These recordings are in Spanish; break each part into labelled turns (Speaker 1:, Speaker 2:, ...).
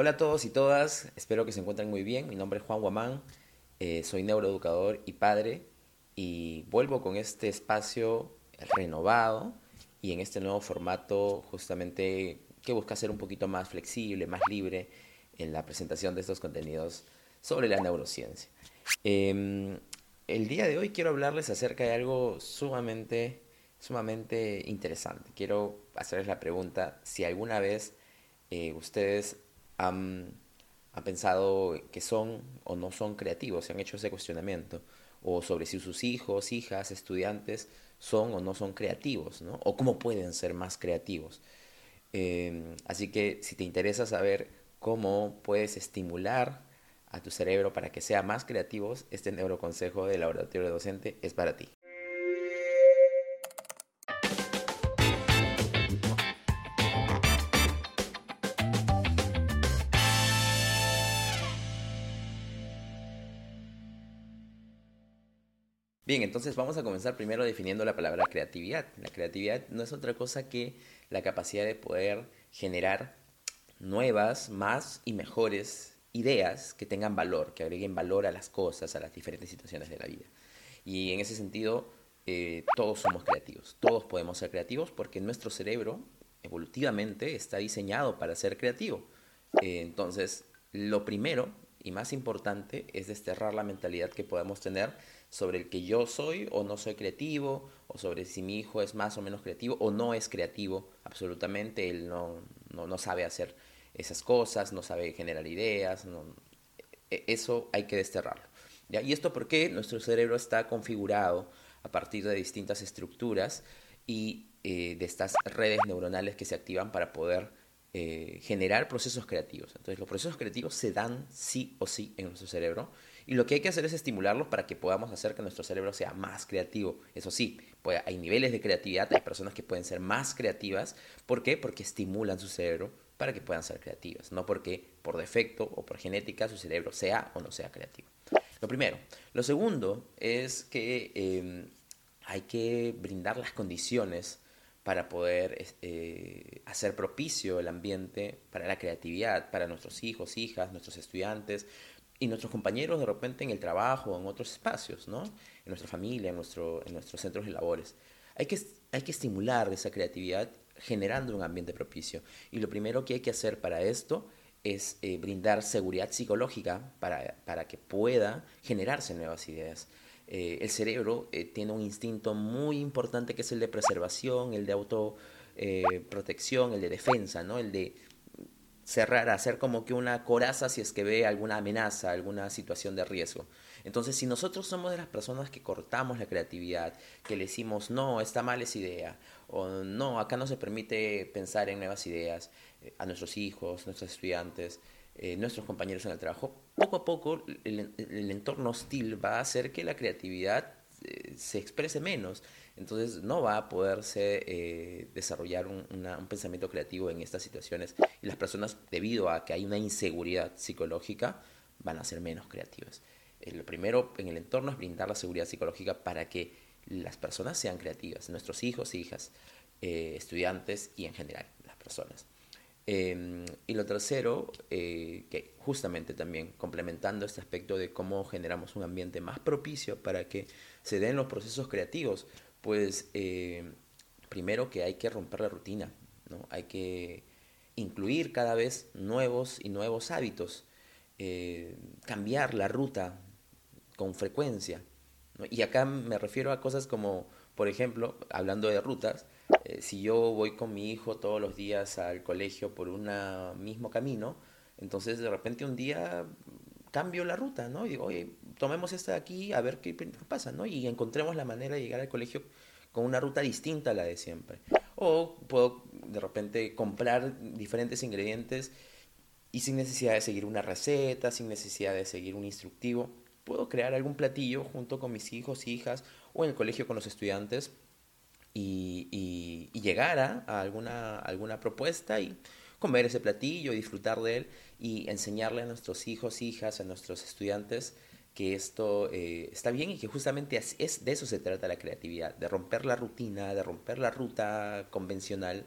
Speaker 1: Hola a todos y todas, espero que se encuentren muy bien. Mi nombre es Juan Guamán, eh, soy neuroeducador y padre y vuelvo con este espacio renovado y en este nuevo formato justamente que busca ser un poquito más flexible, más libre en la presentación de estos contenidos sobre la neurociencia. Em, el día de hoy quiero hablarles acerca de algo sumamente, sumamente interesante. Quiero hacerles la pregunta si alguna vez eh, ustedes han, pensado que son o no son creativos, se han hecho ese cuestionamiento, o sobre si sus hijos, hijas, estudiantes son o no son creativos, ¿no? o cómo pueden ser más creativos. Em, así que si te interesa saber cómo puedes estimular a tu cerebro para que sea más creativos, este neuroconsejo del laboratorio docente es para ti. Bien, entonces vamos a comenzar primero definiendo la palabra creatividad. La creatividad no es otra cosa que la capacidad de poder generar nuevas, más y mejores ideas que tengan valor, que agreguen valor a las cosas, a las diferentes situaciones de la vida. Y en ese sentido, eh, todos somos creativos, todos podemos ser creativos porque nuestro cerebro evolutivamente está diseñado para ser creativo. Eh, entonces, lo primero y más importante es desterrar la mentalidad que podemos tener sobre el que yo soy o no soy creativo, o sobre si mi hijo es más o menos creativo o no es creativo absolutamente, él no, no, sabe hacer esas cosas, no sabe generar ideas, e, eso hay que desterrarlo. Y esto porque nuestro cerebro está configurado a partir de distintas estructuras y eh, de estas redes neuronales que se activan para poder eh, generar procesos creativos. Entonces los procesos creativos se dan sí o sí en nuestro cerebro y lo que hay que hacer es estimularlos para que podamos hacer que nuestro cerebro sea más creativo. Eso sí, pues hay niveles de creatividad, hay personas que pueden ser más creativas. ¿Por qué? Porque estimulan su cerebro para que puedan ser creativas, no porque por defecto o por genética su cerebro sea o no sea creativo. Lo primero. Lo segundo es que em, hay que brindar las condiciones para poder eh, hacer propicio el ambiente para la creatividad, para nuestros hijos, hijas, nuestros estudiantes y nuestros compañeros de repente en el trabajo, en otros espacios, ¿no? en nuestra familia, en, nuestro, en nuestros centros de labores. Hay que, hay que estimular esa creatividad generando un ambiente propicio. Y lo primero que hay que hacer para esto es eh, brindar seguridad psicológica para, para que pueda generarse nuevas ideas. Eh, el cerebro eh, tiene un instinto muy importante que es el de preservación, el de autoprotección, el de defensa, ¿no? El de cerrar, hacer como que una coraza si es que ve alguna amenaza, alguna situación de riesgo. Entonces, si nosotros somos de las personas que cortamos la creatividad, que le decimos, no, está mal esa idea, o no, acá no se permite pensar en nuevas ideas a nuestros hijos, nuestros estudiantes, eh, nuestros compañeros en el trabajo, poco a poco el, entorno hostil va a hacer que la creatividad eh, se exprese menos. Entonces no va a poderse eh, desarrollar un, pensamiento creativo en estas situaciones. Y las personas, debido a que hay una inseguridad psicológica, van a ser menos creativas. Lo primero en el entorno es brindar la seguridad psicológica para que las personas sean creativas, nuestros hijos, hijas, estudiantes y en general las personas. Em, y lo tercero, eh, que justamente también complementando este aspecto de cómo generamos un ambiente más propicio para que se den los procesos creativos, pues eh, primero que hay que romper la rutina, ¿no? hay que incluir cada vez nuevos y nuevos hábitos, eh, cambiar la ruta con frecuencia. Y acá me refiero a cosas como, por ejemplo, hablando de rutas, eh, si yo voy con mi hijo todos los días al colegio por un mismo camino, entonces de repente un día cambio la ruta, ¿no? Y digo, oye, tomemos esta de aquí a ver qué pasa, ¿no? Y encontremos la manera de llegar al colegio con una ruta distinta a la de siempre. O puedo de repente comprar diferentes ingredientes y sin necesidad de seguir una receta, sin necesidad de seguir un instructivo, puedo crear algún platillo junto con mis hijos, hijas o en el colegio con los estudiantes y, llegar a, alguna, alguna propuesta y comer ese platillo, disfrutar de él y enseñarle a nuestros hijos, hijas, a nuestros estudiantes que esto eh, está bien y que justamente es, de eso se trata la creatividad, de romper la rutina, de romper la ruta convencional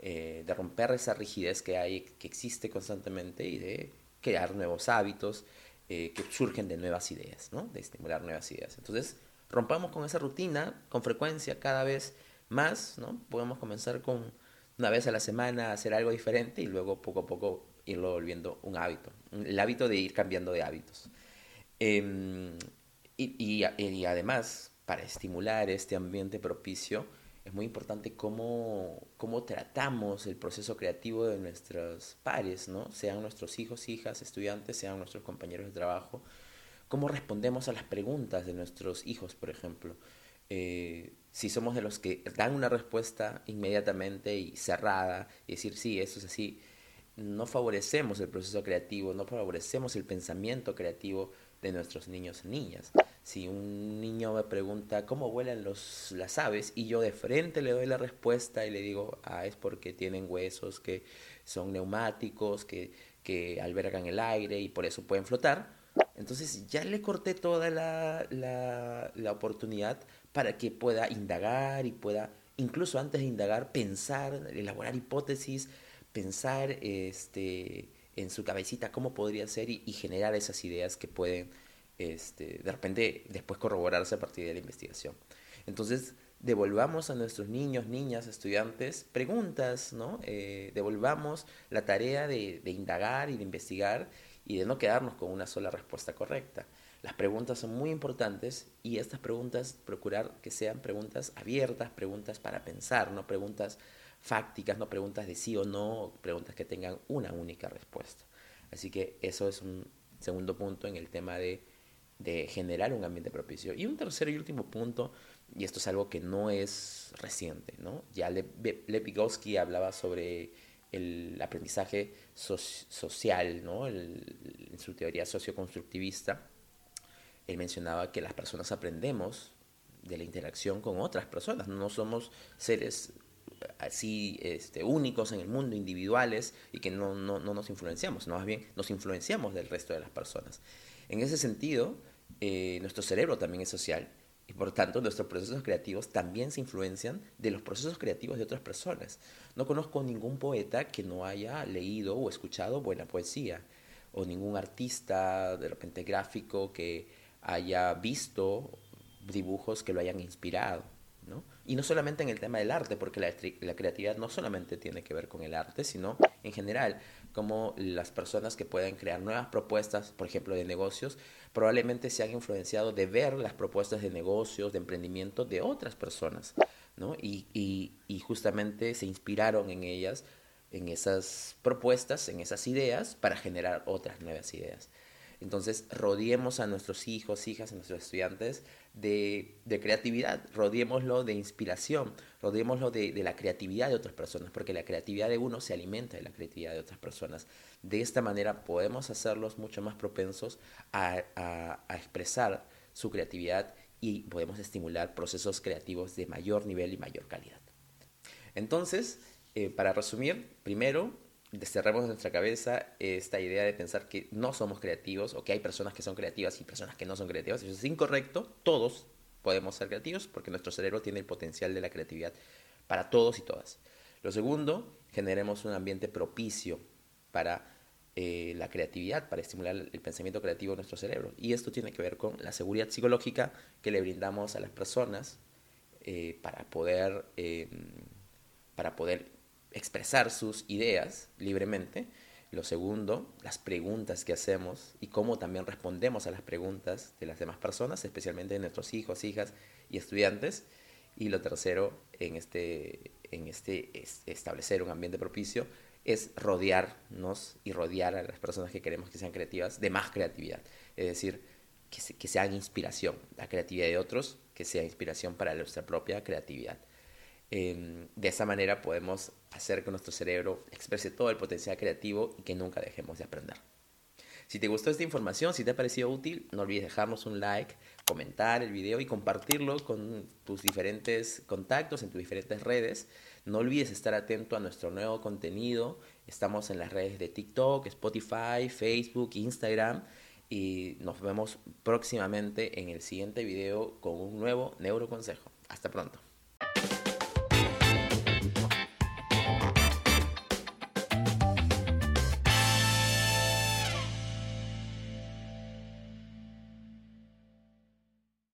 Speaker 1: eh, de romper esa rigidez que hay, que existe constantemente y de crear nuevos hábitos eh, que surgen de nuevas ideas, ¿no? De estimular nuevas ideas. Entonces, rompamos con esa rutina con frecuencia, cada vez más, ¿no? Podemos comenzar con una vez a la semana a hacer algo diferente y luego poco a poco irlo volviendo un hábito, el hábito de ir cambiando de hábitos. Em, y, y, además, para estimular este ambiente propicio, es muy importante cómo, cómo tratamos el proceso creativo de nuestros pares, ¿no? Sean nuestros hijos, hijas, estudiantes, sean nuestros compañeros de trabajo. Cómo respondemos a las preguntas de nuestros hijos, por ejemplo. Eh, si somos de los que dan una respuesta inmediatamente y cerrada y decir, sí, eso es así, no favorecemos el proceso creativo, no favorecemos el pensamiento creativo de nuestros niños y niñas. Si un niño me pregunta cómo vuelan los, las aves y yo de frente le doy la respuesta y le digo, ah, es porque tienen huesos que son neumáticos, que, que albergan el aire y por eso pueden flotar, entonces ya le corté toda la, la, la oportunidad para que pueda indagar y pueda, incluso antes de indagar, pensar, elaborar hipótesis, pensar este, en su cabecita cómo podría ser y, y generar esas ideas que pueden este, de repente después corroborarse a partir de la investigación. Entonces, devolvamos a nuestros niños, niñas, estudiantes preguntas, ¿no? Eh, devolvamos la tarea de, de, indagar y de investigar y de no quedarnos con una sola respuesta correcta. Las preguntas son muy importantes y estas preguntas procurar que sean preguntas abiertas, preguntas para pensar, no preguntas fácticas, no preguntas de sí o no, preguntas que tengan una única respuesta. Así que eso es un segundo punto en el tema de de generar un ambiente propicio. Y un tercer y último punto, y esto es algo que no es reciente, ¿no? Ya Le Vygotsky hablaba sobre el aprendizaje social, ¿no? en su teoría socioconstructivista, él mencionaba que las personas aprendemos de la interacción con otras personas, no somos seres así este, únicos en el mundo, individuales, y que no, no, no nos influenciamos, no, más bien nos influenciamos del resto de las personas. En ese sentido, eh, nuestro cerebro también es social y por tanto nuestros procesos creativos también se influencian de los procesos creativos de otras personas. No conozco ningún poeta que no haya leído o escuchado buena poesía o ningún artista de repente gráfico que haya visto dibujos que lo hayan inspirado. ¿no? Y no solamente en el tema del arte, porque la, la, creatividad no solamente tiene que ver con el arte, sino en general, como las personas que pueden crear nuevas propuestas, por ejemplo, de negocios, probablemente se han influenciado de ver las propuestas de negocios, de emprendimiento de otras personas, ¿no? Y, y, y justamente se inspiraron en ellas, en esas propuestas, en esas ideas, para generar otras nuevas ideas. Entonces, rodeemos a nuestros hijos, hijas, a nuestros estudiantes de, creatividad, rodeémoslo de inspiración, rodeémoslo de, la creatividad de otras personas, porque la creatividad de uno se alimenta de la creatividad de otras personas. De esta manera podemos hacerlos mucho más propensos a expresar su creatividad y podemos estimular procesos creativos de mayor nivel y mayor calidad. Entonces, eh, para resumir, primero, desterremos de nuestra cabeza esta idea de pensar que no somos creativos o que hay personas que son creativas y personas que no son creativas. Eso es incorrecto. Todos podemos ser creativos porque nuestro cerebro tiene el potencial de la creatividad para todos y todas. Lo segundo, generemos un ambiente propicio para eh, la creatividad, para estimular el pensamiento creativo en nuestro cerebro. Y esto tiene que ver con la seguridad psicológica que le brindamos a las personas eh, para poder... Eh, para poder expresar sus ideas libremente. Lo segundo, las preguntas que hacemos y cómo también respondemos a las preguntas de las demás personas, especialmente de nuestros hijos, hijas y estudiantes. Y lo tercero, en este, en este establecer un ambiente propicio, es rodearnos y rodear a las personas que queremos que sean creativas de más creatividad. Es decir, que, que sean inspiración. La creatividad de otros, que sea inspiración para nuestra propia creatividad. Eh, de esa manera podemos hacer que nuestro cerebro exprese todo el potencial creativo y que nunca dejemos de aprender. Si te gustó esta información, si te ha parecido útil, no olvides dejarnos un like, comentar el video y compartirlo con tus diferentes contactos en tus diferentes redes. No olvides estar atento a nuestro nuevo contenido. Estamos en las redes de TikTok, Spotify, Facebook, Instagram y nos vemos próximamente en el siguiente video con un nuevo neuroconsejo. Hasta pronto.